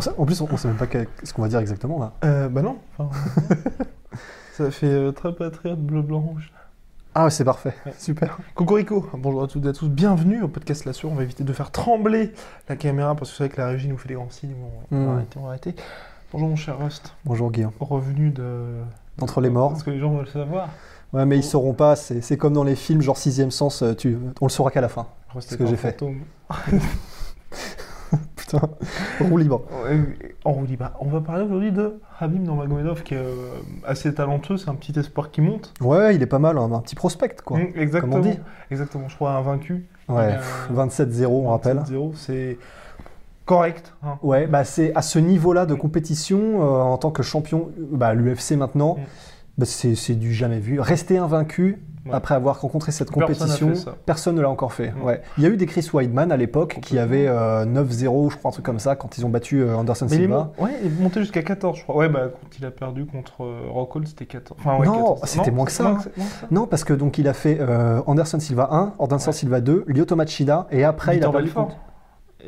On sait- en plus, on ne sait même pas ce qu'on va dire exactement là. Euh, bah non. enfin, ça fait euh, très patriote bleu blanc rouge. Ah, ouais, c'est parfait. Super. Cocorico, bonjour à toutes et à tous, bienvenue au podcast La Sueur. On va éviter de faire trembler la caméra parce que c'est vrai que la régie nous fait des grands signes. Bon, on va Mm. arrêter, on va arrêter. Bonjour mon cher Rust, Bonjour Guillaume. revenu de. D'entre les morts. Parce que les gens veulent savoir. Ouais, mais ils sauront pas. C'est c'est comme dans les films, genre sixième sens. euh, Tu, on le saura qu'à la fin. Rust Ce est que un j'ai fait. fantôme. Putain. Roue libre. Euh, En roue libre. On va parler aujourd'hui de Habib Nurmagomedov qui est euh, assez talentueux, c'est un petit espoir qui monte. Ouais, il est pas mal. hein, Un petit prospect, quoi. Mm, exactement. Comme on dit. Exactement, je crois un vaincu. Ouais. Euh, 27-0, on rappelle. 0 c'est correct. hein. Ouais, bah c'est à ce niveau-là de compétition, euh, en tant que champion, bah, l'UFC maintenant, Mm. bah, c'est c'est du jamais vu. Rester invaincu Ouais. après avoir rencontré cette Personne compétition, personne ne l'a encore fait. Mm. Ouais. Il y a eu des Chris Weidman à l'époque qui avaient euh, 9-0, je crois, un truc comme ça, quand ils ont battu euh, Anderson Mais il est, Silva. mon- ouais, il est monté jusqu'à 14, je crois. Ouais, bah, quand il a perdu contre euh, Rockhold, c'était 14. Enfin, ouais, Non, 14. c'était moins que ça, Moins que. Non, parce que donc il a fait euh, Anderson Silva 1, Anderson. Silva 2, Lyoto Machida, et après Victor il a perdu contre-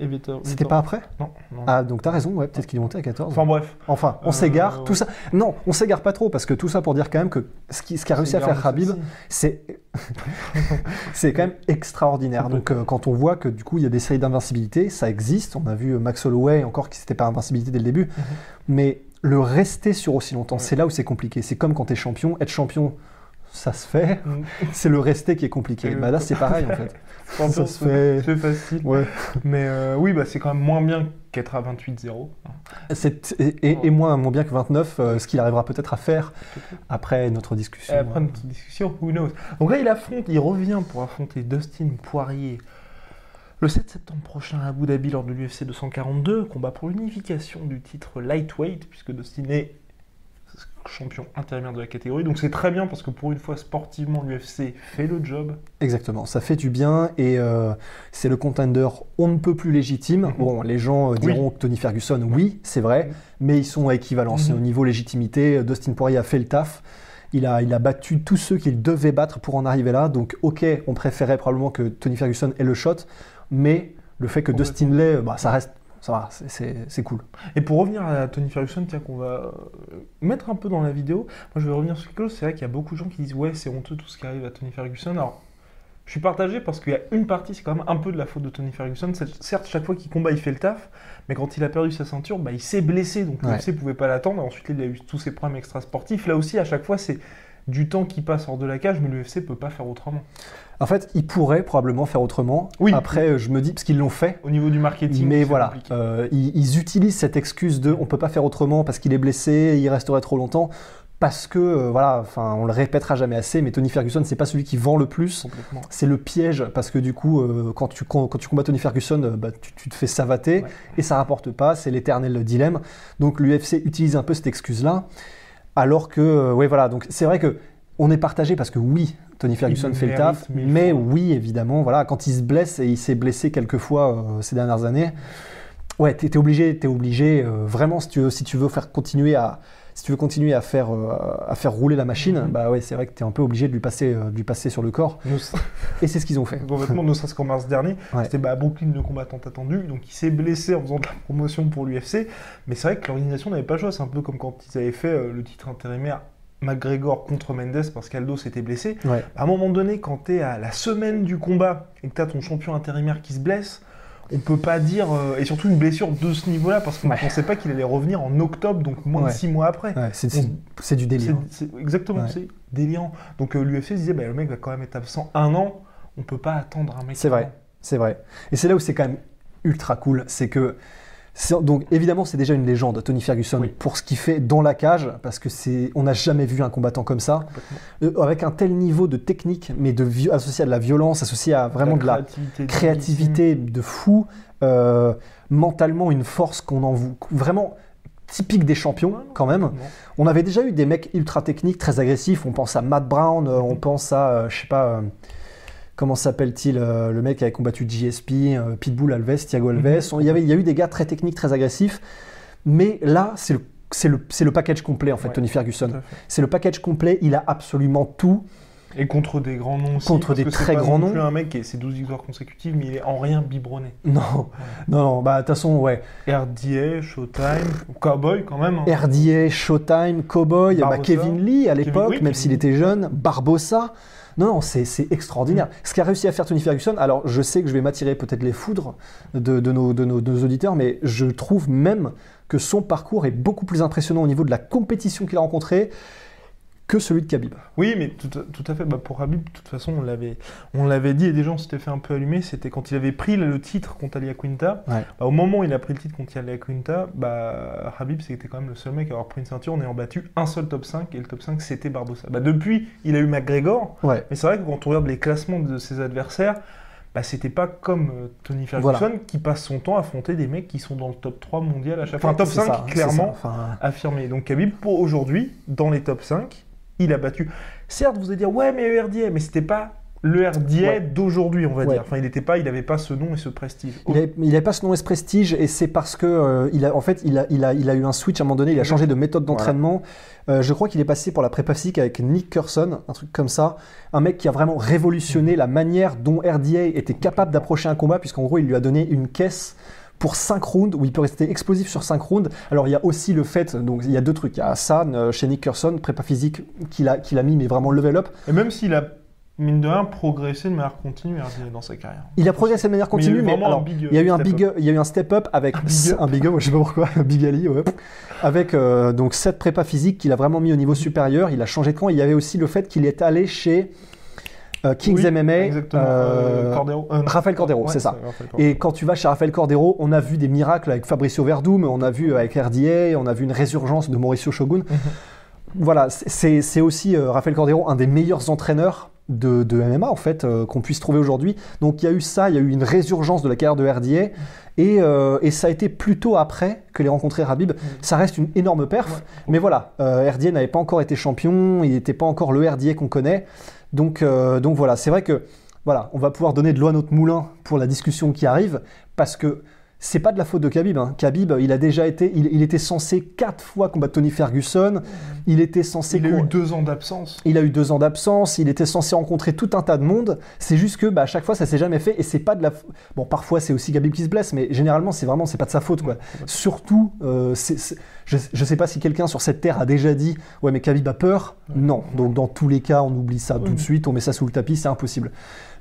Et C'était pas après Non, non. Ah, donc t'as raison, ouais, peut-être qu'il est monté à 14. Enfin, bref. Enfin, on Euh, s'égare, ouais. tout ça. Non, on s'égare pas trop, parce que tout ça pour dire quand même que ce qui, ce qu'a réussi à faire Habib, c'est c'est quand même extraordinaire. Donc euh, quand on voit que du coup il y a des séries d'invincibilité, ça existe. On a vu Max Holloway encore qui c'était pas invincibilité dès le début, mais le rester sur aussi longtemps. Ouais. c'est là où c'est compliqué. C'est comme quand tu es champion, être champion, ça se fait. Mm. C'est le rester qui est compliqué. Bah là c'est pareil en fait. Ça se fait. C'est facile. Ouais. Mais euh, oui, bah, c'est quand même moins bien qu'être à 28-0. C'est et, et, et moins, moins bien que 29, euh, ce qu'il arrivera peut-être à faire après notre discussion. Après notre discussion, who knows. Donc là, il affronte, il revient pour affronter Dustin Poirier le 7 septembre prochain à Abu Dhabi lors de l'UFC 242, combat pour l'unification du titre lightweight, puisque Dustin est champion intérimaire de la catégorie. Donc c'est très bien parce que pour une fois, sportivement, l'UFC fait le job. Exactement, ça fait du bien et euh, c'est le contender on ne peut plus légitime. Mhm. Bon, les gens euh, diront que Tony Ferguson, oui, c'est vrai, Mhm. mais ils sont à équivalence. Mhm. Au niveau légitimité, euh, Dustin Poirier a fait le taf. Il a, il a battu tous ceux qu'il devait battre pour en arriver là. Donc, ok, on préférait probablement que Tony Ferguson ait le shot, mais le fait que. Dustin l'ait, bah, ça reste, ça va, c'est- cool. Et pour revenir à Tony Ferguson, tiens, qu'on va euh, mettre un peu dans la vidéo, moi je vais revenir sur quelque chose. C'est vrai qu'il y a beaucoup de gens qui disent Ouais, c'est honteux tout ce qui arrive à Tony Ferguson. Alors, je suis partagé parce qu'il y a une partie, c'est quand même un peu de la faute de Tony Ferguson. Certes, chaque fois qu'il combat, il fait le taf, mais quand il a perdu sa ceinture, bah, il s'est blessé, donc Ouais. l'UFC ne pouvait pas l'attendre. Ensuite, il a eu tous ses problèmes extrasportifs. Là aussi, à chaque fois, c'est du temps qui passe hors de la cage, mais l'UFC peut pas faire autrement. En fait, il pourrait probablement faire autrement. Oui. Après, je me dis, parce qu'ils l'ont fait, Au niveau du marketing, Mais voilà, euh, ils, ils utilisent cette excuse de on peut pas faire autrement parce qu'il est blessé, il resterait trop longtemps. Parce que, euh, voilà, enfin, on le répétera jamais assez, mais Tony Ferguson, c'est pas celui qui vend le plus. C'est le piège parce que du coup, euh, quand, tu, quand, quand tu combats Tony Ferguson, euh, bah, tu, tu te fais savater Ouais. et ça rapporte pas. C'est l'éternel dilemme. Donc l'UFC utilise un peu cette excuse-là. Alors que, euh, ouais, voilà, donc c'est vrai que on est partagé parce que oui, Tony Ferguson fait le taf, mais oui, évidemment, voilà, quand il se blesse et il s'est blessé quelques fois euh, ces dernières années, ouais, t'es t'es obligé, t'es obligé, euh, vraiment, si tu veux, si tu veux faire continuer à, si tu veux continuer à faire, euh, à faire rouler la machine, Mhm. bah ouais, c'est vrai que t'es un peu obligé de lui passer, euh, de lui passer sur le corps, Nous- et c'est ce qu'ils ont fait. Complètement, ne serait-ce qu'en mars dernier, Ouais. c'était bah, Brooklyn le combattant attendu, donc il s'est blessé en faisant de la promotion pour l'UFC, mais c'est vrai que l'organisation n'avait pas le choix, c'est un peu comme quand ils avaient fait euh, le titre intérimaire McGregor contre Mendes parce qu'Aldo s'était blessé. Ouais. À un moment donné, quand tu es à la semaine du combat et que tu as ton champion intérimaire qui se blesse, on peut pas dire. euh, et surtout une blessure de ce niveau-là parce qu'on ne Ouais. pensait pas qu'il allait revenir en octobre, donc moins Ouais. de six mois après. Ouais, c'est, On- c'est- c'est du délire. C'est- c'est- exactement, Ouais. c'est délirant. Donc l'UFC se disait, bah, le mec va quand même être absent un an, on peut pas attendre un mec. C'est vrai, c'est vrai. Et c'est là où c'est quand même ultra cool, c'est que donc évidemment c'est déjà une légende Tony Ferguson Oui. pour ce qu'il fait dans la cage parce que c'est on n'a jamais vu un combattant comme ça. Euh, avec un tel niveau de technique mais de associé à de la violence associé à vraiment de la créativité, de fou euh, mentalement une force qu'on en vous vraiment typique des champions quand même on avait déjà eu des mecs ultra techniques, très agressifs. On pense à Matt Brown, euh, on pense à, euh, je sais pas, comment s'appelle-t-il, euh, le mec qui avait combattu GSP, euh, Pitbull Alves, Thiago Alves. On- Il y avait, il y a eu des gars très techniques, très agressifs. Mais là, c'est le, package complet en fait, Ouais, Tony Ferguson. C'est le package complet. Il a absolument tout. Et contre des grands noms aussi. Contre parce des que très pas grands noms. plus un mec qui a ses 12 victoires consécutives, mais il est en rien biberonné. Non, non, non. Bah de toute façon, ouais. RDA, Showtime, Cowboy quand même. hein. RDA, Showtime, Cowboy, bah. Kevin Lee à l'époque, oui, même Kevin s'il Lee. était jeune, Barbosa. Non, non, c'est c'est extraordinaire. Ce qu'a réussi à faire Tony Ferguson, alors je sais que je vais m'attirer peut-être les foudres de, de nos, de, nos, de nos auditeurs, mais je trouve même que son parcours est beaucoup plus impressionnant au niveau de la compétition qu'il a rencontrée que celui de Khabib. Oui, mais tout, à- tout à fait. Bah, pour Habib, de toute façon, on l'avait, on l'avait dit et des gens s'étaient fait un peu allumer. C'était quand il avait pris le titre contre Alia Quinta. Ouais. Bah, au moment où il a pris le titre contre Alia Quinta, bah, Habib c'était quand même le seul mec à avoir pris une ceinture en ayant battu un seul top 5 et le top 5 c'était Barbosa. Bah, depuis, il a eu McGregor, Ouais. mais c'est vrai que quand on regarde les classements de ses adversaires, bah, c'était pas comme euh, Tony Ferguson Voilà. qui passe son temps à affronter des mecs qui sont dans le top 3 mondial à chaque fois. Enfin, top C'est 5 ça, c'est clairement ça. Enfin, affirmé. Donc Khabib, pour aujourd'hui, dans les top 5, il a battu. Certes, vous allez dire, ouais, mais le RDA, mais c'était pas le RDA Ouais. d'aujourd'hui, on va Ouais. dire. Enfin, il n'était pas, il n'avait pas ce nom et ce prestige. Il n'avait pas ce nom et ce prestige, et c'est parce que euh, il a, en fait, il a, il, a, il a eu un switch à un moment donné, il a changé de méthode d'entraînement. Euh, je crois qu'il est passé pour la prépa physique avec Nick Curson, un truc comme ça. Un mec qui a vraiment révolutionné la manière dont RDA était capable d'approcher un combat, puisqu'en gros, il lui a donné une caisse pour 5 rounds, où il peut rester explosif sur 5 rounds. Alors, il y a aussi le fait, donc il y a deux trucs. Il y a ça, euh, chez Nick Curson, prépa physique, qu'il a, qu'il a mis, mais vraiment level up. Et même s'il a, mine de rien, progressé de manière continue RDA dans sa carrière. Il a progressé de manière Mais il y a eu continue, mais, un big, euh, il y a eu un step big, il y a eu un step up avec Un big up. un big up, je sais pas pourquoi, un big Ali, ouais. avec euh, donc cette prépa physique qu'il a vraiment mis au niveau supérieur. Il a changé de camp. Il y avait aussi le fait qu'il est allé chez euh, Kings Oui, MMA, euh, euh, Cordero. euh. Rafael Cordero, Ouais, c'est ça. Et quand tu vas chez Rafael Cordero, on a vu des miracles avec Fabricio Verdum, on a vu avec RDA, on a vu une résurgence de Mauricio Shogun. Mhm. Voilà, c'est aussi Rafael Cordero, un des meilleurs entraîneurs de, de MMA en fait qu'on puisse trouver aujourd'hui. Donc il y a eu ça, il y a eu une résurgence de la carrière de RDA et, et ça a été plutôt après que les rencontrés Habib. Ça reste une énorme perf, Ouais. mais voilà, RDA n'avait pas encore été champion, il n'était pas encore le RDA qu'on connaît. Donc, euh, donc voilà, c'est vrai que voilà, on va pouvoir donner de l'eau à notre moulin pour la discussion qui arrive parce que c'est pas de la faute de Khabib. Hein. Khabib, il a déjà été, il, il était censé quatre fois combattre Tony Ferguson. Il était censé. Il a eu deux ans d'absence. il a eu deux ans d'absence, il était censé rencontrer tout un tas de monde. C'est juste que bah, à chaque fois ça s'est jamais fait et c'est pas de la. Bon, parfois c'est aussi Khabib qui se blesse, mais généralement c'est vraiment c'est pas de sa faute quoi. Surtout, euh, c'est- je, je sais pas si quelqu'un sur cette terre a déjà dit ouais mais Khabib a peur. Non, donc dans tous les cas on oublie ça tout de suite, on met ça sous le tapis, c'est impossible.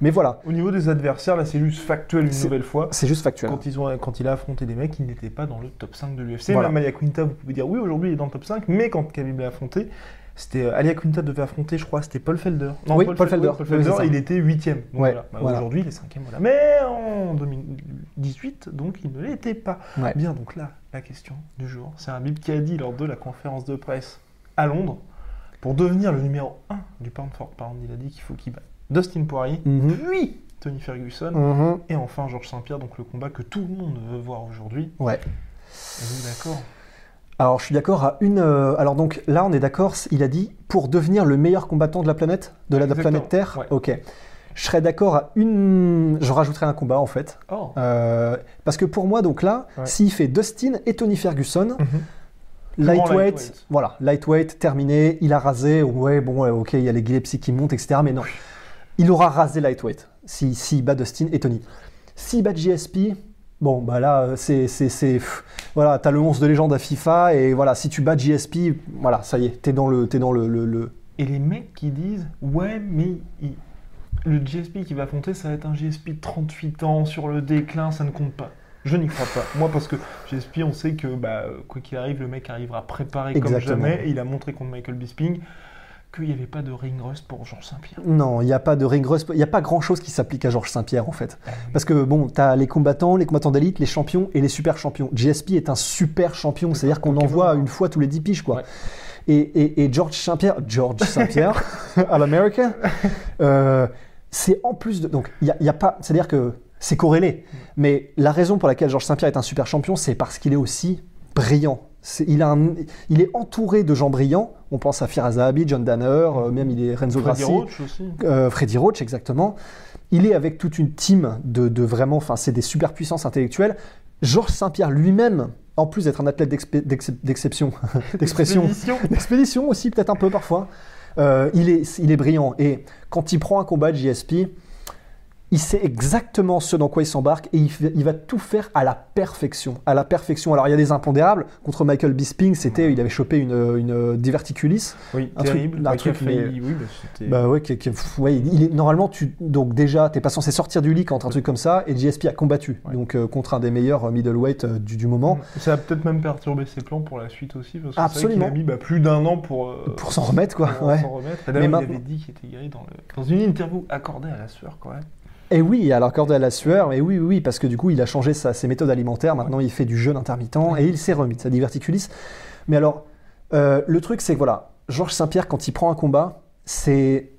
Mais voilà, Au niveau des adversaires, là, c'est juste factuel une nouvelle fois. c'est juste factuel. Quand, ils ont, quand il a affronté des mecs, il n'était pas dans le top 5 de l'UFC. Voilà. Même Quinta, vous pouvez dire oui, aujourd'hui il est dans le top 5, mais quand Khabib l'a affronté, c'était euh, Alia Quinta devait affronter, je crois, c'était Paul Felder. Oui, Paul Felder. oui, Paul Felder, il était 8ème. Donc Ouais, voilà. Bah, voilà. Aujourd'hui, il est 5ème. Voilà. Mais en 2018, donc il ne l'était pas. Ouais. Bien, donc là, la question du jour, c'est un Bib qui a dit lors de la conférence de presse à Londres, pour devenir le numéro 1 du pound for pound, il a dit qu'il faut qu'il batte Dustin Poirier, Mhm. puis Tony Ferguson, Mhm. et enfin Georges Saint-Pierre, donc le combat que tout le monde veut voir aujourd'hui. Ouais. Êtes-vous d'accord? Alors, je suis d'accord à une. euh, alors, donc là, on est d'accord, il a dit pour devenir le meilleur combattant de la planète, de la Exactement, planète Terre? ouais. Ok. Je serais d'accord à une. Je rajouterais un combat en fait. Oh Euh, parce que pour moi, donc là, Ouais. s'il fait Dustin et Tony Ferguson, Mhm. lightweight, lightweight. voilà, lightweight, terminé, il a rasé, ouais, bon, ouais, ok, il y a les Gillespie qui montent, etc. Mais non, il aura rasé lightweight si, s'il bat Dustin et Tony. S'il bat GSP, Bon, bah là, euh, c'est, voilà, t'as le 11 de légende à FIFA et voilà, si tu bats GSP, voilà, ça y est, t'es dans le, t'es dans le, le- le- Et les mecs qui disent Ouais, mais il- le GSP qui va affronter, ça va être un GSP de 38 ans, sur le déclin, ça ne compte pas. Je n'y crois pas. Moi, parce que GSP, on sait que bah, quoi qu'il arrive, le mec arrivera préparé comme jamais. Et il a montré contre Michael Bisping qu'il n'y avait pas de ring rust pour Georges Saint-Pierre. Non, il n'y a pas de ring rust, il n'y a pas grand chose qui s'applique à Georges Saint-Pierre en fait. Parce que bon, t'as les combattants, les combattants d'élite, les champions et les super champions. GSP est un super champion, c'est-à-dire qu'on en voit une fois tous les 10 piges quoi. Ouais. Et, et, et George Saint-Pierre, George Saint-Pierre, à l'américain, euh, c'est en plus de. Donc, il y a, a pas. C'est-à-dire que c'est corrélé. Mais la raison pour laquelle Georges Saint-Pierre est un super champion, c'est parce qu'il est aussi brillant. Il, a un- il est entouré de gens brillants. On pense à Firas Zahabi, John Danner, euh, même il est Renzo Freddy Grassi. Roach aussi. Euh, Freddy Roach, exactement. Il est avec toute une team de, de vraiment, enfin, c'est des super puissances intellectuelles. Georges Saint-Pierre lui-même, en plus d'être un athlète d'exception, d'expression, Expédition. d'expédition aussi, peut-être un peu parfois, euh, il, est, il est brillant. Et quand il prend un combat de JSP, il sait exactement ce dans quoi il s'embarque et il, fait- il va tout faire à la perfection. À la perfection. Alors il y a des impondérables. Contre Michael Bisping, c'était, il avait chopé une, une diverticulis. Oui, Un truc- terrible. un qui a truc, failli- oui, bah, Bah ouais, qui- qui- pff, ouais, il est, normalement, tu, donc déjà, t'es pas censé sortir du lit quand un truc comme ça, et JSP a combattu, Ouais. donc euh, contre un des meilleurs euh, middleweight euh, du, du moment, Ça a peut-être même perturbé ses plans pour la suite aussi, parce que vrai Absolument. qu'il a mis bah, plus d'un an pour, euh, pour s'en remettre, quoi. pour ouais. s'en remettre. Et Mais il avait dit qu'il était guéri dans, le... dans une interview accordée à la sueur, quand même. Et oui, alors corde à la sueur, mais oui, oui, oui, parce que du coup, il a changé sa- ses méthodes alimentaires, maintenant il fait du jeûne intermittent, et il s'est remis de sa diverticulis. Mais alors, euh, le truc, c'est que voilà, Georges Saint-Pierre, quand il prend un combat, c'est.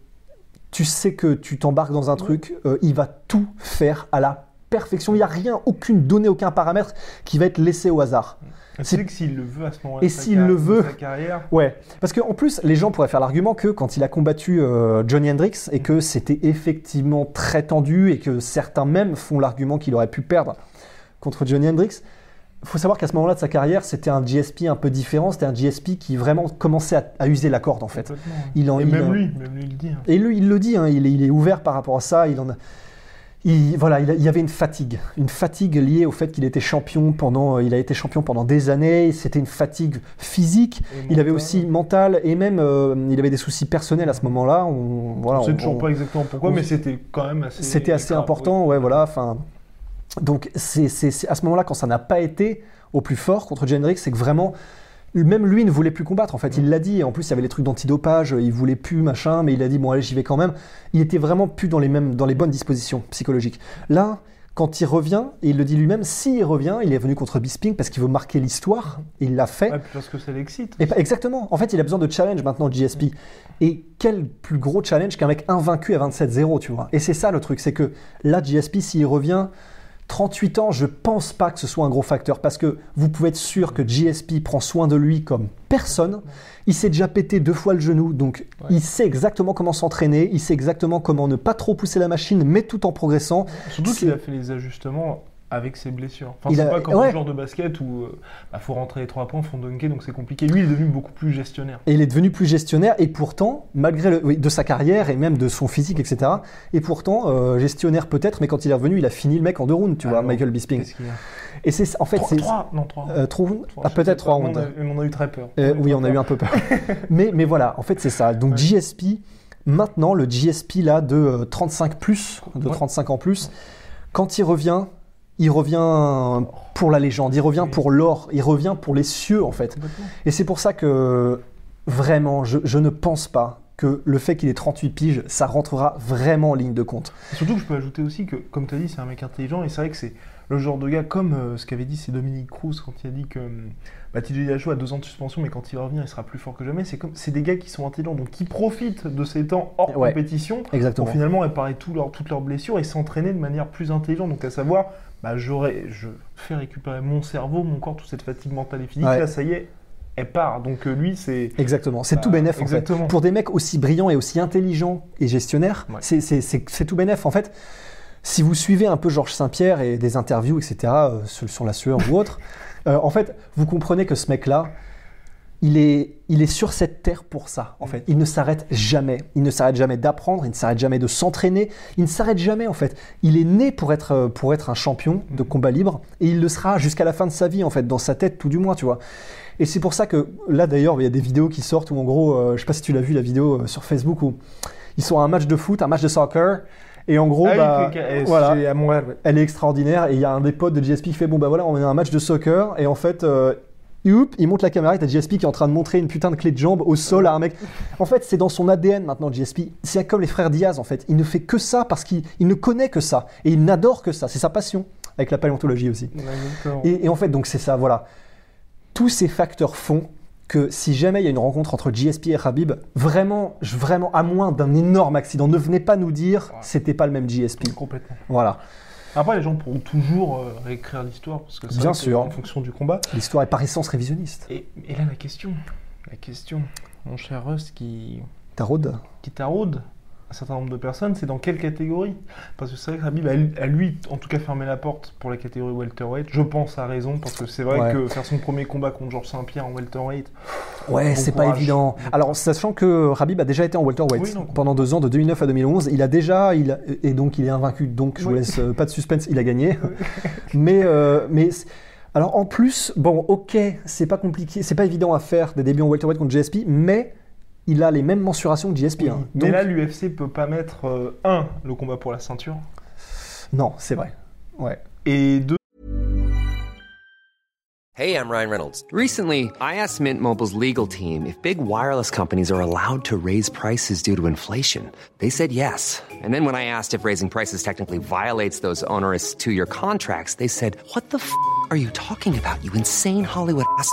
Tu sais que tu t'embarques dans un truc, euh, il va tout faire à la perfection. Il n'y a rien, aucune donnée, aucun paramètre qui va être laissé au hasard. C'est- que s'il le veut à ce moment-là, Et s'il le de veut. sa carrière, Ouais, parce qu'en plus, les gens pourraient faire l'argument que quand il a combattu euh, Johnny Hendricks et que c'était effectivement très tendu et que certains même font l'argument qu'il aurait pu perdre contre Johnny Hendricks, il faut savoir qu'à ce moment-là de sa carrière, c'était un GSP un peu différent, c'était un GSP qui vraiment commençait à, à user la corde en fait. complètement. Il en- Et il même en- lui, même lui il le dit. hein. Et lui, il le dit, hein, il, est, il est ouvert par rapport à ça. Il en a, il, voilà, il, y avait une fatigue, une fatigue liée au fait qu'il était champion pendant, il a été champion pendant des années. C'était une fatigue physique. Il avait aussi mental et même euh, il avait des soucis personnels à ce moment-là. On, voilà, On sait on- toujours on- pas exactement pourquoi, mais c'était quand même assez. c'était assez grave, important, ouais, voilà. Enfin, donc c'est à ce moment-là quand ça n'a pas été au plus fort contre John Hendricks, c'est que vraiment même lui ne voulait plus combattre. En fait, il l'a dit. En plus, il y avait les trucs d'antidopage. Il voulait plus machin, mais il a dit bon allez, j'y vais quand même. Il était vraiment plus dans les mêmes, dans les bonnes dispositions psychologiques. Là. Quand il revient, et il le dit lui-même, s'il revient, il est venu contre Bisping parce qu'il veut marquer l'histoire, il l'a fait. Ouais, parce que ça l'excite. Et pas- exactement. En fait, il a besoin de challenge maintenant, GSP. Et quel plus gros challenge qu'un mec invaincu à 27-0, tu vois. Et c'est ça le truc, c'est que là, GSP, s'il revient, 38 ans, je pense pas que ce soit un gros facteur parce que vous pouvez être sûr que GSP prend soin de lui comme personne. Il s'est déjà pété deux fois le genou, donc Ouais. il sait exactement comment s'entraîner, il sait exactement comment ne pas trop pousser la machine, mais tout en progressant. Surtout qu'il a fait les ajustements avec ses blessures. Enfin, Il c'est a- pas comme ouais. un joueur de basket où euh, bah, faut rentrer les trois points, faut dunker, donc c'est compliqué. Lui, il est devenu beaucoup plus gestionnaire. Et il est devenu plus gestionnaire, et pourtant, malgré le, oui, de sa carrière et même de son physique, etc., et pourtant, euh, gestionnaire peut-être, mais quand il est revenu, il a fini le mec en deux rounds, tu vois, Alors, Michael Bisping. Et c'est en fait, Trois, c'est. trois Non, trois. euh, trois Ah, peut-être trois rounds. On on a eu très peur. Euh, oui, très on a eu un peu peur. mais, mais voilà, en fait, c'est ça. Donc, Ouais. GSP, maintenant, le GSP là de euh, 35 plus, de Ouais. 35 ans plus, quand il revient, il revient pour la légende, il revient pour l'or, il revient pour les cieux, en fait. Et c'est pour ça que, vraiment, je, je ne pense pas que le fait qu'il ait 38 piges, ça rentrera vraiment en ligne de compte. Et Surtout que je peux ajouter aussi que, comme tu as dit, c'est un mec intelligent et c'est vrai que c'est le genre de gars comme euh, ce qu'avait dit c'est Dominique Cruz quand il a dit que hum, bah, TJ a deux ans de suspension mais quand il va revenir il sera plus fort que jamais. C'est comme c'est des gars qui sont intelligents donc qui profitent de ces temps hors Ouais. compétition Exactement. pour finalement réparer tout leur- toutes leurs blessures et s'entraîner de manière plus intelligente. Donc à savoir, bah, j'aurais, je fais récupérer mon cerveau, mon corps, toute cette fatigue mentale et physique. Ouais. Là ça y est, elle part. Donc euh, lui c'est Exactement, c'est Bah, tout bénef en fait. Pour des mecs aussi brillants et aussi intelligents et gestionnaires, Ouais. c'est- c'est c'est- c'est tout bénef en fait. Si vous suivez un peu Georges Saint-Pierre et des interviews, etc., euh, sur, sur la sueur ou autre, euh, en fait, vous comprenez que ce mec-là, il est, il est sur cette terre pour ça, en fait. Il ne s'arrête jamais. Il ne s'arrête jamais d'apprendre, il ne s'arrête jamais de s'entraîner, il ne s'arrête jamais, en fait. Il est né pour être, euh, pour être un champion de combat libre, et il le sera jusqu'à la fin de sa vie, en fait, dans sa tête, tout du moins, tu vois. Et c'est pour ça que, là d'ailleurs, il y a des vidéos qui sortent où, en gros, euh, je sais pas si tu l'as vu, la vidéo euh, sur Facebook, où ils sont à un match de foot, un match de soccer, et en gros, Ah bah, eh, voilà, c'est à Montréal, ouais. elle est extraordinaire. Et il y a un des potes de GSP qui fait Bon, bah voilà, on est à un match de soccer. Et en fait, euh, il monte la caméra et t'as GSP qui est en train de montrer une putain de clé de jambe au sol à un mec. En fait, c'est dans son ADN maintenant, GSP. C'est comme les frères Diaz, en fait. Il ne fait que ça parce qu'il il ne connaît que ça. Et il n'adore que ça. C'est sa passion. Avec la paléontologie aussi. Et, et en fait, donc c'est ça, voilà. Tous ces facteurs font que si jamais il y a une rencontre entre GSP et Habib, vraiment, je- vraiment, à moins d'un énorme accident, ne venez pas nous dire Ouais. c'était pas le même GSP. Complètement. Voilà. Après, les gens pourront toujours euh, réécrire l'histoire parce que c'est Bien sûr. en fonction du combat. L'histoire est par essence révisionniste. Et, et là, la question, la question, mon cher Rust qui, Taraude qui taraude un certain nombre de personnes, c'est dans quelle catégorie? Parce que c'est vrai que Habib a, lui, en tout cas, fermé la porte pour la catégorie welterweight. Je pense à raison parce que c'est vrai Ouais. que faire son premier combat contre Georges Saint-Pierre en welterweight, Ouais, Bon c'est pas évident. Alors, sachant que Habib a déjà été en welterweight Oui, pendant deux ans, de 2009 à 2011, il a déjà, il a- et donc il est invaincu. Donc je vous laisse euh, pas de suspense, il a gagné. mais, euh, mais alors en plus, bon, ok, c'est pas compliqué, c'est pas évident à faire des débuts en welterweight contre GSP, mais il a les mêmes mensurations que GSP. oui. hein. mais Donc, là, l'UFC peut pas mettre euh, un le combat pour la ceinture non, c'est vrai. Ouais. et deux Hey, I'm Ryan Reynolds. Recently, I asked Mint Mobile's legal team if big wireless companies are allowed to raise prices due to inflation. They said yes. And then when I asked if raising prices technically violates those onerous two year contracts, they said, What the f are you talking about, you insane Hollywood ass?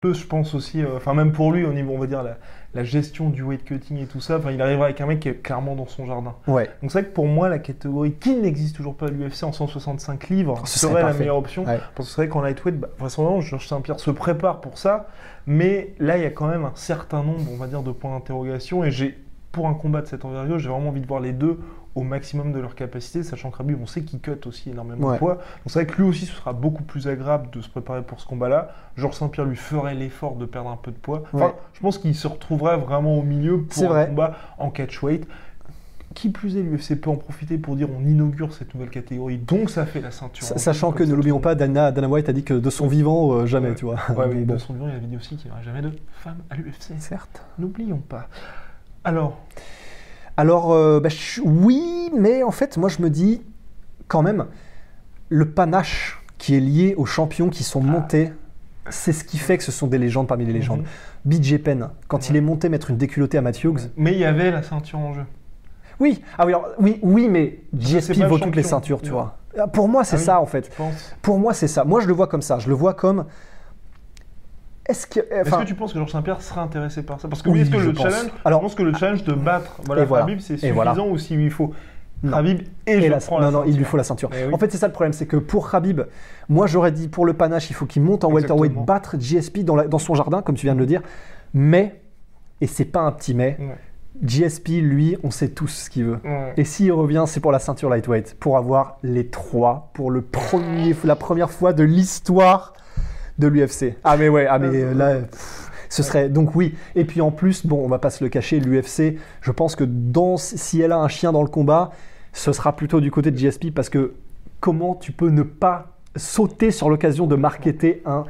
peu, je pense aussi, euh, enfin même pour lui au niveau, on va dire la, la gestion du weight cutting et tout ça, il arrivera avec un mec qui est clairement dans son jardin. Ouais. Donc c'est vrai que pour moi la catégorie qui n'existe toujours pas à l'UFC en 165 livres Ce serait serait la meilleure option. Ouais. Parce que c'est vrai qu'en lightweight, bah, vraisemblablement Georges Saint-Pierre se prépare pour ça, mais là il y a quand même un certain nombre, on va dire, de points d'interrogation et j'ai pour un combat de cette envergure, j'ai vraiment envie de voir les deux au maximum de leur capacité, sachant que Rabib, on sait qu'il cut aussi énormément Ouais. de poids. Donc c'est vrai que lui aussi, ce sera beaucoup plus agréable de se préparer pour ce combat-là. Georges Saint-Pierre lui ferait l'effort de perdre un peu de poids. Enfin, Ouais. je pense qu'il se retrouverait vraiment au milieu pour un vrai. combat en catchweight. Qui plus est, l'UFC peut en profiter pour dire on inaugure cette nouvelle catégorie, donc ça fait la ceinture. Sa- Sachant que ne l'oublions pas, Dana, Dana White a dit que de son vivant, euh, jamais, Ouais. tu vois. Ouais, mais Bon. de son vivant, il avait dit aussi qu'il n'y aura jamais de femmes à l'UFC. Certes. N'oublions pas. Alors, Alors, euh, bah, je- oui, mais en fait, moi je me dis, quand même, le panache qui est lié aux champions qui sont montés, c'est ce qui fait que ce sont des légendes parmi les légendes. Mhm. BJ Penn, quand il est monté mettre une déculottée à Matt Hughes, mais il y avait la ceinture en jeu. oui, ah oui, alors, oui, oui, mais GSP le vaut toutes les ceintures, tu Ouais. vois. Ah, Pour moi, c'est Ah oui. ça en fait. Pour moi, c'est ça. Moi, je le vois comme ça. Je le vois comme. Est-ce que. Enfin, que tu penses que Georges Saint-Pierre sera intéressé par ça? Parce que Oui, est-ce que le pense. challenge, Alors- je pense que le challenge de battre voilà, voilà. Habib, c'est suffisant voilà. ou s'il lui faut Non. Habib et, Et je la- prends non, la non, il lui faut la ceinture. Eh oui. En fait, c'est ça le problème, c'est que pour Khabib, moi j'aurais dit pour le panache, il faut qu'il monte en welterweight, Exactement. battre GSP dans, la- dans son jardin, comme tu viens de le dire. Mais, et c'est pas un petit mais, Ouais. GSP, lui, on sait tous ce qu'il veut. Ouais. Et s'il revient, c'est pour la ceinture lightweight, pour avoir les trois, pour le premier, la première fois de l'histoire de l'UFC. Ah mais ouais, ah mais euh, là, pff, ce serait donc oui. Et puis en plus, bon, on va pas se le cacher, l'UFC, je pense que dans, si elle a un chien dans le combat, ce sera plutôt du côté de GSP parce que comment tu peux ne pas sauter sur l'occasion de marketer un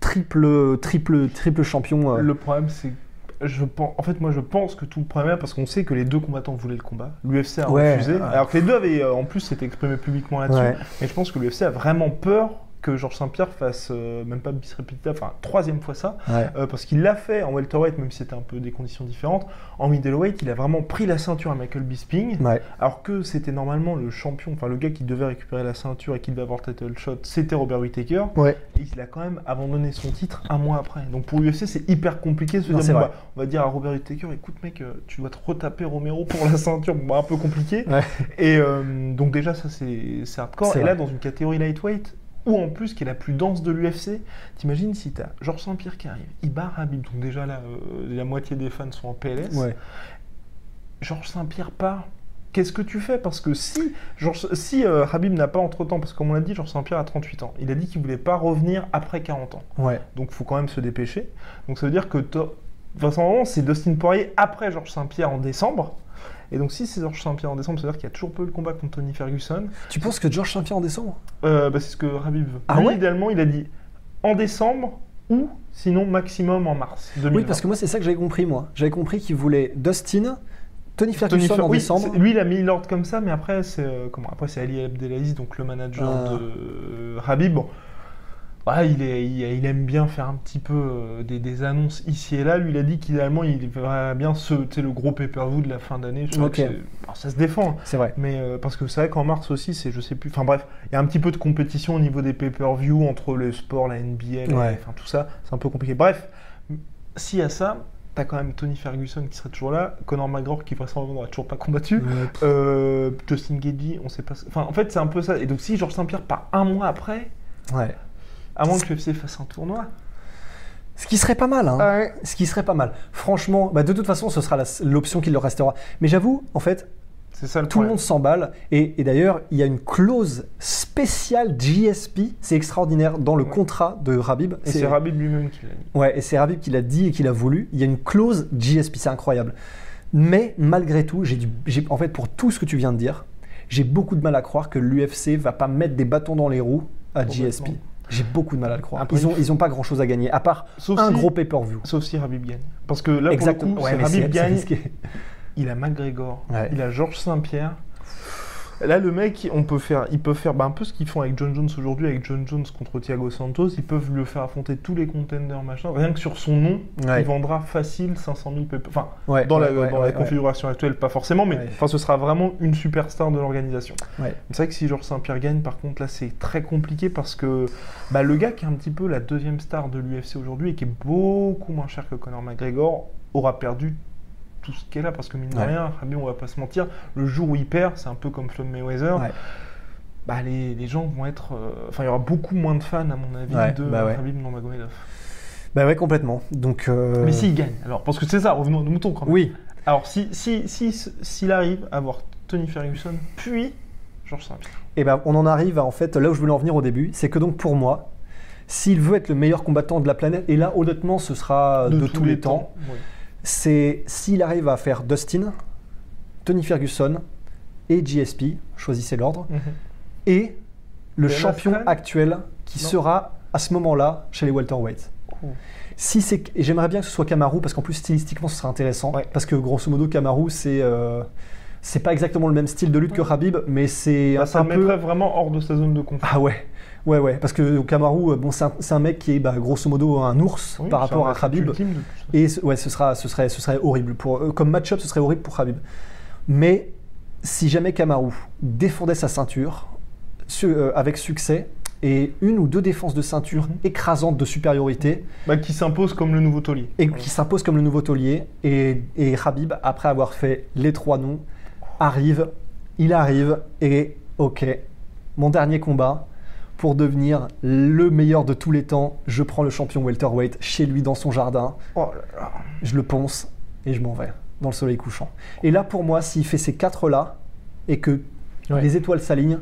triple, triple, triple champion euh, Le problème, c'est je pense, en fait, moi, je pense que tout le problème, parce qu'on sait que les deux combattants voulaient le combat. L'UFC a Ouais, refusé, ouais. alors que les deux avaient, euh, en plus, s'étaient exprimés publiquement là-dessus. Ouais. Et je pense que l'UFC a vraiment peur que Georges Saint-Pierre fasse, euh, même pas bis repetita, enfin, troisième fois ça, Ouais. euh, parce qu'il l'a fait en welterweight, même si c'était un peu des conditions différentes. En middleweight, il a vraiment pris la ceinture à Michael Bisping. Ouais. Alors que c'était normalement le champion, enfin le gars qui devait récupérer la ceinture et qui devait avoir le title shot, c'était Robert Whittaker. Ouais. Et il a quand même abandonné son titre un mois après. Donc pour l'UFC, c'est hyper compliqué de se Non, dire, c'est bon, vrai. bah, on va dire à Robert Whittaker, écoute mec, euh, tu dois te retaper Romero pour la ceinture. Bon, bah, un peu compliqué. Et euh, donc déjà, ça c'est hardcore. Et là, dans une catégorie lightweight, ou en plus qui est la plus dense de l'UFC. T'imagines si t'as Georges Saint-Pierre qui arrive, il bat Habib, donc déjà là, euh, la moitié des fans sont en PLS. Ouais. Georges Saint-Pierre part. Qu'est-ce que tu fais? Parce que si, Georges- si euh, Habib n'a pas entre-temps, parce que comme on l'a dit, Georges Saint-Pierre a 38 ans, il a dit qu'il voulait pas revenir après 40 ans. Ouais. Donc il faut quand même se dépêcher. Donc ça veut dire que vraisemblablement, c'est Dustin Poirier après Georges Saint-Pierre en décembre. Et donc si c'est Georges Saint-Pierre en décembre, ça veut dire qu'il y a toujours peu le combat contre Tony Ferguson. Tu penses que George Saint-Pierre en décembre Euh, bah, c'est ce que Habib veut. Ah Lui, ouais idéalement, il a dit en décembre ou sinon maximum en mars 2020. Oui, parce que moi, c'est ça que j'avais compris, moi. J'avais compris qu'il voulait Dustin, Tony Tony Ferguson Fer- en oui, décembre. lui, il a mis l'ordre comme ça, mais après, c'est euh, comment Après, c'est Ali Abdelaziz, donc le manager Ah. de Habib. Bon, voilà, il, est, il, il aime bien faire un petit peu euh, des, des annonces ici et là. Lui, il a dit qu'idéalement, il verrait bien ce, le gros pay-per-view de la fin d'année. Je crois Ok. que c'est- alors, ça se défend, hein. C'est vrai. mais euh, parce que c'est vrai qu'en mars aussi, c'est je sais plus. Enfin bref, il y a un petit peu de compétition au niveau des pay-per-view entre le sport, la NBA, la- Ouais. enfin tout ça, c'est un peu compliqué. Bref, s'il y a ça, t'as quand même Tony Ferguson qui serait toujours là, Conor McGregor qui vraisemblablement n'aurait toujours pas combattu, euh, Justin Gagey, on sait pas. Enfin en fait, c'est un peu ça. Et donc si Georges Saint-Pierre part un mois après, Ouais. À moins que l'UFC fasse un tournoi. Ce qui serait pas mal, hein. Ouais. Ce qui serait pas mal. Franchement, bah, de toute façon, ce sera l'option qui leur restera. Mais j'avoue, en fait, ça le tout le monde s'emballe. Et, et d'ailleurs, il y a une clause spéciale GSP. C'est extraordinaire dans le Ouais. contrat de Rabib. Et c'est Rabib lui-même qui l'a dit. Ouais, et c'est Rabib qui l'a dit et qui l'a voulu. Il y a une clause GSP, c'est incroyable. Mais malgré tout, j'ai- en fait, pour tout ce que tu viens de dire, j'ai beaucoup de mal à croire que l'UFC va pas mettre des bâtons dans les roues à GSP. J'ai beaucoup de mal à le croire. Après, ils ont, il faut- ils ont pas grand chose à gagner, à part Sauf un si- gros pay-per-view. Sauf si Rabib gagne. Parce que là, Exactement. pour le coup, Ouais, Rabib gagne, il a McGregor, Ouais. il a Georges Saint-Pierre. Là, le mec, on peut faire, ils peuvent faire bah, un peu ce qu'ils font avec John Jones aujourd'hui, avec John Jones contre Thiago Santos. Ils peuvent le faire affronter tous les contenders, machin. Rien que sur son nom, Ouais. il vendra facile 500 000 pay- Enfin, Ouais, dans la, ouais, ouais, dans la ouais, configuration actuelle, pas forcément, mais enfin, ce sera vraiment une superstar de l'organisation. C'est vrai que si Georges Saint-Pierre gagne, par contre, là, c'est très compliqué parce que bah, le gars qui est un petit peu la deuxième star de l'UFC aujourd'hui et qui est beaucoup moins cher que Conor McGregor aura perdu tout ce qu'est là parce que mine de Ouais. rien, Khabib, on va pas se mentir, le jour où il perd, c'est un peu comme Floyd Mayweather. Ouais. Bah, les, les gens vont être. euh, Enfin, il y aura beaucoup moins de fans, à mon avis, Ouais, de bah ouais. Khabib Nurmagomedov. Bah ouais, complètement. Donc. euh, Mais s'il gagne, alors, parce que c'est ça, revenons à nos moutons quand même. Oui. Alors, si, si, si, s'il arrive à avoir Tony Ferguson, puis Georges Saint-Pierre. Et ben, on en arrive à en fait là où je voulais en venir au début, c'est que donc pour moi, s'il veut être le meilleur combattant de la planète, et là honnêtement ce sera de, tous, les temps, oui. C'est s'il arrive à faire Dustin, Tony Ferguson et GSP, choisissez l'ordre, Mhm. et le Ben champion Askren actuel qui Non. sera à ce moment-là chez les welterweights. Oh. Si c'est et j'aimerais bien que ce soit Kamaru parce qu'en plus stylistiquement ce serait intéressant Ouais. parce que grosso modo Kamaru c'est euh, c'est pas exactement le même style de lutte que Khabib mais c'est Bah, ça un le peu mettrait vraiment hors de sa zone de confort. ah ouais ouais ouais parce que Kamaru euh, bon c'est un, un mec qui est bah, grosso modo un ours Oui, par rapport à Khabib et ce- ouais, ce, sera, ce, serait, ce serait horrible. Pour, euh, comme match-up, ce serait horrible pour Khabib. Mais si jamais Kamaru défendait sa ceinture su- euh, avec succès et une ou deux défenses de ceinture Mhm. écrasantes de supériorité Bah, qui s'impose comme le nouveau taulier. et qui s'impose comme le nouveau taulier, et, et Khabib, après avoir fait les trois noms, arrive, il arrive et ok, mon dernier combat. Pour devenir le meilleur de tous les temps, je prends le champion welterweight chez lui dans son jardin Oh là là. je le ponce et je m'en vais dans le soleil couchant. Et là, pour moi, s'il fait ces quatre-là et que Ouais. les étoiles s'alignent,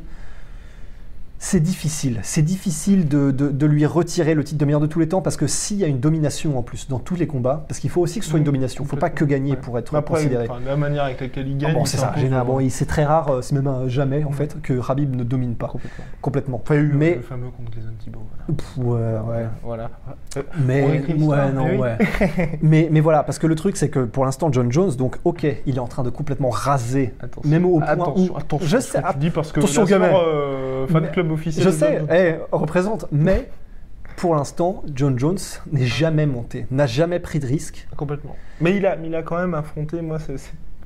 c'est difficile. C'est difficile de, de- de lui retirer le titre de meilleur de tous les temps parce que s'il y a une domination en plus dans tous les combats, parce qu'il faut aussi que ce soit une domination, il ne faut pas que gagner Ouais. pour être après, considéré. enfin, la manière avec laquelle il Ah gagne. bon, c'est ça, généralement, il- c'est très rare, euh, c'est même un jamais en fait, que Rabib ne domine pas Complètement. complètement. Enfin, il y a eu Mais- le fameux contre les Thibault. Voilà. Pff, ouais, ouais. Voilà. Euh, Mais ouais, non, ouais. mais, mais voilà, parce que le truc, c'est que pour l'instant, John Jones, donc ok, il est en train de complètement raser, Attention. même au point attention, où. attention, je sais, tu dis parce que attention, gamin. euh, fan Mais- club officiel. je sais, eh, représente, mais pour l'instant, John Jones n'est jamais monté, n'a jamais pris de risque. Complètement. Mais il a, il a quand même affronté, moi, c'est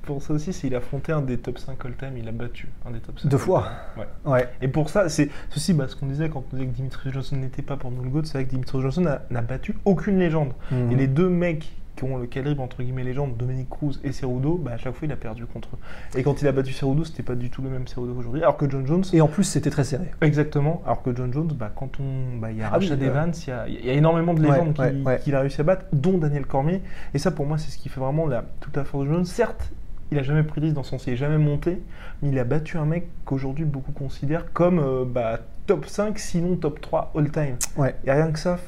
pour ça aussi, c'est il a affronté un des top 5 all-time, il a battu un des top 5. Deux fois. Ouais. Ouais, Et pour ça, c'est ceci, bah, ce qu'on disait quand on disait que Dimitri Johnson n'était pas pour nous le GOAT, c'est vrai que Dimitri Johnson n'a n'a battu aucune légende. Mhm. Et les deux mecs qui ont le calibre entre guillemets légende, Dominique Cruz et Cerudo, bah, à chaque fois il a perdu contre eux. Et quand il a battu Cerudo, c'était pas du tout le même Cerudo qu'aujourd'hui. Alors que John Jones, Et en plus, c'était très serré. exactement, alors que John Jones, bah, quand on, bah, il y a Ah Rashad euh, Evans, il y a, il y a énormément de légendes ouais, qui- ouais. qu'il a réussi à battre, dont Daniel Cormier. Et ça, pour moi, c'est ce qui fait vraiment la, toute la force de Jones. Certes, il a jamais pris risque dans son il est jamais monté, mais il a battu un mec qu'aujourd'hui beaucoup considèrent comme euh, bah, top 5, sinon top 3 all-time. Ouais. Et rien que ça.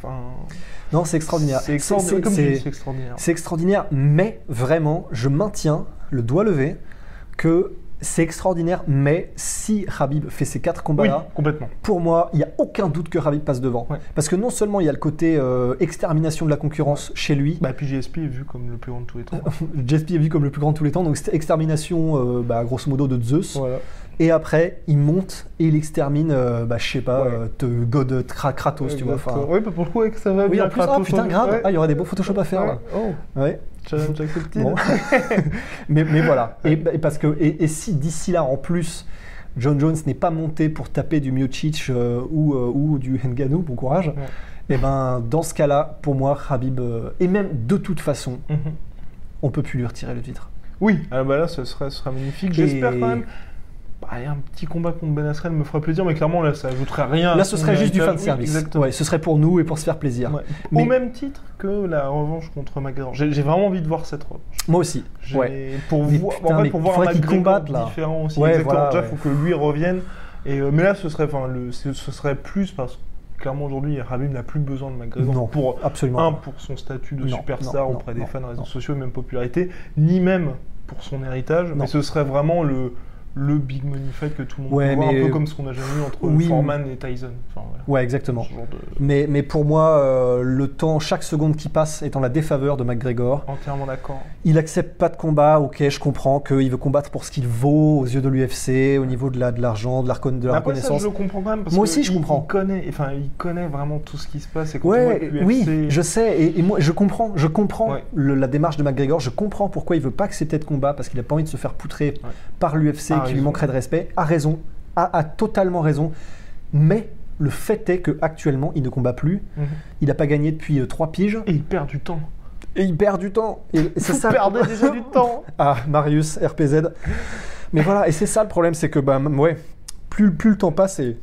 Non, c'est extraordinaire. C'est extraordinaire. C'est- extraordinaire. C'est extraordinaire, mais vraiment, je maintiens le doigt levé que c'est extraordinaire, mais si Khabib fait ces quatre Oui, combats-là, complètement. pour moi, il n'y a aucun doute que Khabib passe devant. Ouais. Parce que non seulement il y a le côté euh, extermination de la concurrence chez lui, Bah, puis GSP est vu comme le plus grand de tous les temps. JSP est vu comme le plus grand de tous les temps, donc extermination, euh, bah, grosso modo, de Zeus. voilà. Et après, il monte et il extermine, euh, bah, je sais pas, Ouais. te- God Kra- Kratos, tu vois. enfin. Oui, bah, pour le coup, ouais, que ça va Oui, bien. en plus, ah, Kratos, putain, ouais. grave, Ouais. ah, il y aurait des beaux Photoshop à faire là. Oh, Ouais. Challenge accepted. Bon. mais, mais voilà. Et, et parce que, et, et si d'ici là, en plus, John Jones n'est pas monté pour taper du Miocic euh, ou, euh, ou du Ngannou, bon courage, et ben dans ce cas-là, pour moi, Khabib, euh, et même de toute façon, Mhm. on peut plus lui retirer le titre. Oui, ah bah là, ce serait, ce serait magnifique. J'espère quand même. Bah, un petit combat contre Ben Askren me ferait plaisir, mais clairement, là, ça ajouterait rien. Là, ce serait juste du fan. Oui, service. exactement. Ouais, ce serait pour nous et pour se faire plaisir. Ouais. Mais- Au même titre que la revanche contre McGregor. J'ai vraiment envie de voir cette revanche. Moi aussi. Ouais. Pour, voir, en fait, pour voir un McGregor différent aussi. Ouais, exactement. voilà, Déjà, faut que lui revienne. Et, euh, mais là, ce serait, le, ce serait plus parce que clairement aujourd'hui, Rabib n'a plus besoin de McGregor Non, pour absolument. un pour son statut de Non, superstar non, auprès des fans, réseaux sociaux, et même popularité, ni même pour son héritage. Non. Mais ce serait vraiment le le big money fight que tout le monde Ouais, voir, mais- un peu comme ce qu'on a jamais vu entre Oui. Foreman et Tyson. Enfin, voilà. Ouais, exactement. De... Mais, mais pour moi, euh, le temps, chaque seconde qui passe est en la défaveur de McGregor. Entièrement d'accord. Il accepte pas de combat, ok, je comprends qu'il veut combattre pour ce qu'il vaut aux yeux de l'UFC, au niveau de la- de l'argent, de, la, reconna- de la ça, reconnaissance. je le comprends quand même. Parce Moi que aussi, je il- comprends. Il connaît, enfin, il connaît vraiment tout ce qui se passe. Et quand on voit l'UFC oui, je sais, et, et moi je comprends, je comprends Ouais. le- la démarche de McGregor, je comprends pourquoi il veut pas accepter de combat parce qu'il a pas envie de se faire poutrer Ouais. par l'UFC Qui lui manquerait de respect. A raison, a, a totalement raison, mais le fait est que actuellement il ne combat plus, Mhm. il n'a pas gagné depuis euh, trois piges Et il perd du temps. et il perd du temps. Et c'est ça. perdez déjà du temps. Ah, Marius, RPZ. Mais voilà, et c'est ça le problème, c'est que bah, ouais, plus, plus le temps passe et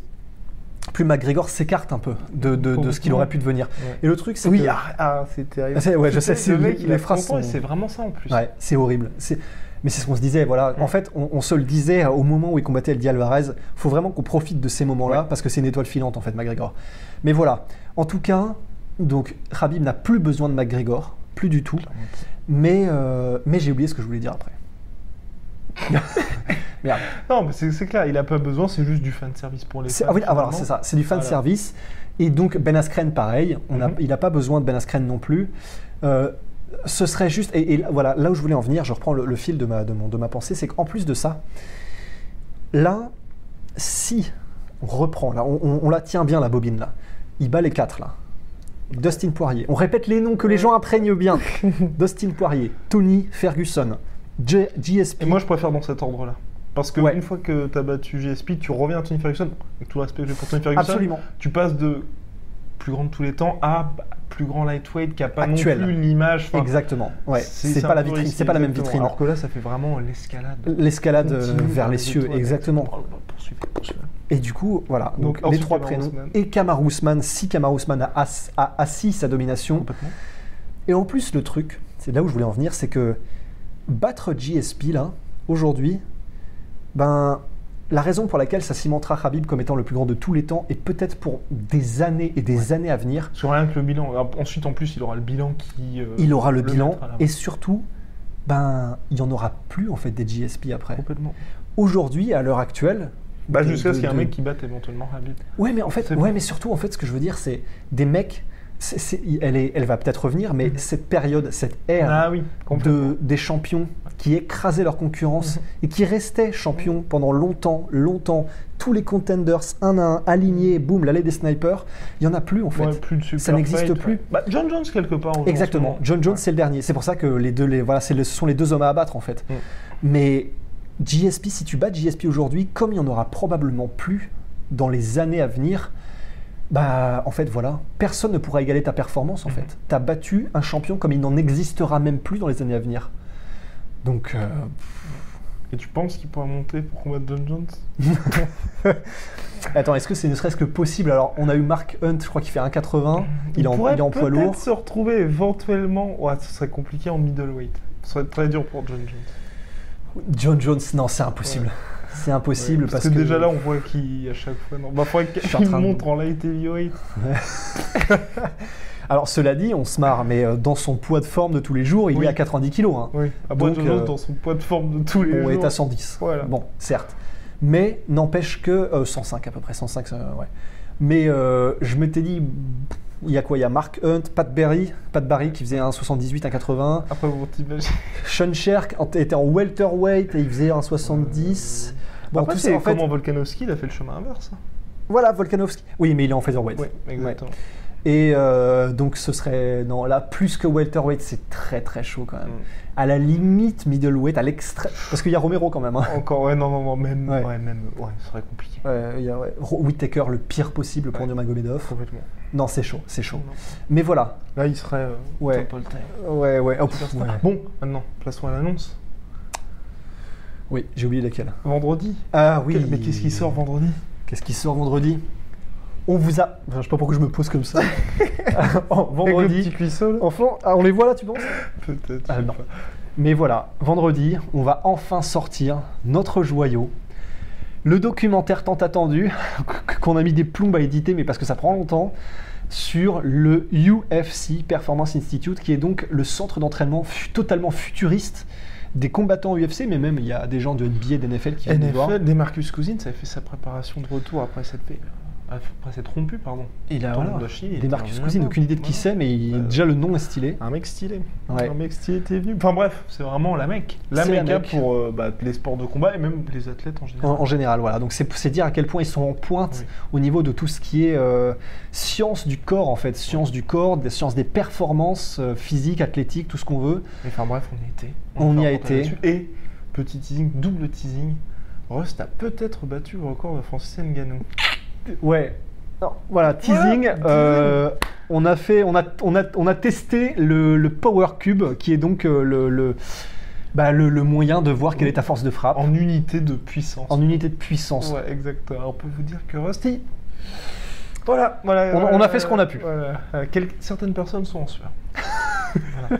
plus McGregor s'écarte un peu de, de- de ce qu'il aurait pu devenir. Ouais. Et le truc, c'est Oui, que... ah, ah, c'est terrible. Ah, ouais, je sais, le mec, il les phrases 30 ans et sont- c'est vraiment ça en plus. Ouais, c'est horrible. C'est- Mais c'est ce qu'on se disait, voilà. Mm. En fait, on, on se le disait au moment où il combattait Eddie Alvarez. faut vraiment qu'on profite de ces moments-là Ouais. parce que c'est une étoile filante, en fait, McGregor. Mais voilà. En tout cas, donc, Khabib n'a plus besoin de McGregor, plus du tout. Mais, euh, mais j'ai oublié ce que je voulais dire après. Merde. Non, mais c'est clair, il a pas besoin, c'est juste du fan service pour les fans. ah oui, ah, c'est ça, c'est du fan Voilà. service. Et donc Ben Askren, pareil, on a- Mhm. il n'a pas besoin de Ben Askren non plus. Euh, ce serait juste, et, et voilà, là où je voulais en venir, je reprends le, le fil de ma, de, mon- de ma pensée, c'est qu'en plus de ça, là, si on reprend, là, on, on- on la tient bien la bobine là, il bat les quatre là. Dustin Poirier. On répète les noms que les gens apprennent bien. Dustin Poirier, Tony Ferguson, J- GSP. Et moi, je préfère dans cet ordre-là. Parce que Ouais. une fois que tu as battu GSP, tu reviens à Tony Ferguson. Avec tout le respect que j'ai pour Tony Ferguson, Absolument. tu passes de plus grand de tous les temps à plus grand lightweight qui a pas Actuel. non plus l'image. enfin, Exactement. Ouais. C'est pas la vitrine, c'est pas la même vitrine. Alors que là, ça fait vraiment l'escalade. L'escalade euh, vers les cieux, exactement. Bah. Et du coup, voilà, donc, Donc, les trois prénoms. Et Kamar Ousmane, si Kamar Ousmane a, ass- a assis sa domination. Et en plus, le truc, c'est là où je voulais en venir, c'est que battre GSP, là, aujourd'hui, ben, la raison pour laquelle ça cimentera Khabib comme étant le plus grand de tous les temps, et peut-être pour des années et des années à venir, Sur rien que le bilan. Alors, Ensuite, en plus, il aura le bilan qui. euh, il aura le, bilan, et surtout, ben, il n'y en aura plus, en fait, des GSP après. Complètement. Aujourd'hui, à l'heure actuelle... Bah, jusqu'à ce qu'il y ait un mec qui batte éventuellement Habib. Ouais, mais en fait, ouais, mais surtout, en fait, ce que je veux dire, c'est des mecs. Elle, est, elle va peut-être revenir, mais Mhm. cette période, cette ère Ah oui, complètement. de, des champions qui écrasaient leur concurrence Mhm. et qui restaient champions pendant longtemps, longtemps, tous les contenders, un à un, alignés, boum, l'allée des snipers, il y en a plus en fait. Ouais, plus de super ça n'existe plus. ouais. Bah, John Jones, quelque part. Exactement. John Jones, Ouais. c'est le dernier. C'est pour ça que les deux, les, voilà, le- ce sont les deux hommes à abattre en fait. Mm. Mais GSP, si tu bats GSP aujourd'hui, comme il n'y en aura probablement plus dans les années à venir, Bah, en fait, voilà. Personne ne pourra égaler ta performance, en Mhm. fait. Tu as battu un champion comme il n'en existera même plus dans les années à venir. Donc, euh, Et tu penses qu'il pourra monter pour combattre John Jones attends, est-ce que c'est ne serait-ce que possible? Alors, on a eu Mark Hunt, je crois qu'il fait 1,80. Il, est en, pourrait il est en poids lourd. se retrouver éventuellement. Ouais, ce serait compliqué en middleweight. Ce serait très dur pour John Jones. John Jones, non, c'est impossible. C'est impossible Ouais, parce, que, déjà là, on voit qu'il à chaque fois. Non, bah, faudrait qu'il train de- en light heavyweight. Alors, cela dit, on se marre, mais euh, dans son poids de forme de tous les jours, il Oui. est à 90 kilos. Hein. Oui. Ah, bah, Donc, euh, dans son poids de forme de tous les On jours. est à 110. Voilà. Bon, certes. Mais n'empêche que. euh, 105 à peu près, 105, euh, ouais. Mais euh, je m'étais dit. Il y a quoi? Il y a Mark Hunt, Pat Berry, Pat Barry qui faisait un 78, un 80. Après, vous t'imaginer. Sean Sherk était en welterweight et il faisait un 70. Bon, Après, tout c'est en fait. comment Volkanovski, il a fait le chemin inverse. Voilà, Volkanovski. Oui, mais il est en featherweight. Oui, exactement. Et euh, donc ce serait. Non, là, plus que welterweight, c'est très très chaud quand même. Mm. À la limite, middleweight, à l'extrême. Parce qu'il y a Romero quand même. hein. Encore, ouais, non, non, non, même, Ouais. ouais. même, ouais, ce serait compliqué. Ouais, il y a ouais. Whittaker, le pire possible pour Ouais. Nurmagomedov. Complètement. Non, c'est chaud, c'est chaud. Non. Mais voilà. Là, il serait euh, Ouais. Ouais, ouais. oh, pff, ouais. Bon, maintenant, place-toi à l'annonce. Oui, j'ai oublié laquelle. Vendredi. Ah oui. Mais qu'est-ce qui sort vendredi? Qu'est-ce qui sort vendredi? On vous a. Enfin, je sais pas pourquoi je me pose comme ça. Avec le vendredi. petit Enfin, ah, on les voit là, tu penses? Peut-être. Ah, non. pas. Mais voilà, vendredi, on va enfin sortir notre joyau. Le documentaire tant attendu, qu'on a mis des plombes à éditer, mais parce que ça prend longtemps, sur le UFC Performance Institute, qui est donc le centre d'entraînement totalement futuriste des combattants UFC, mais même il y a des gens de NBA, d'NFL qui viennent voir. NFL, Demarcus Cousins avait fait sa préparation de retour après cette, après cette rompu, pardon. Dans le voilà, il Marcus revenu Cousins, là-bas. aucune idée de qui Voilà. c'est, mais il- Euh, déjà le nom est stylé. Un mec stylé. Ouais. Un mec stylé était venu. Enfin bref, c'est vraiment la mec. La C'est la mec mec. pour euh, bah, les sports de combat et même les athlètes en général. en général, voilà. Donc c'est c'est dire à quel point ils sont en pointe Oui. au niveau de tout ce qui est euh, science du corps, en fait. Science du corps, des sciences des performances euh, physiques, athlétiques, tout ce qu'on veut. Enfin bref, on y était. On va y a été. Et petit teasing, double teasing. Rust a peut-être battu le record de Francis Ngannou. Ouais. Non, voilà, teasing. Euh, on a fait, on a, on a, on a testé le, le Power Cube, qui est donc euh, le, le, bah, le, le moyen de voir quelle est ta force de frappe en, En unité de puissance. unité de puissance. Ouais, exactement. Alors, on peut vous dire que Rusty. Voilà, voilà. On- voilà, on a fait ce qu'on a pu. Voilà. Euh, quel- certaines personnes sont en sueur. Voilà.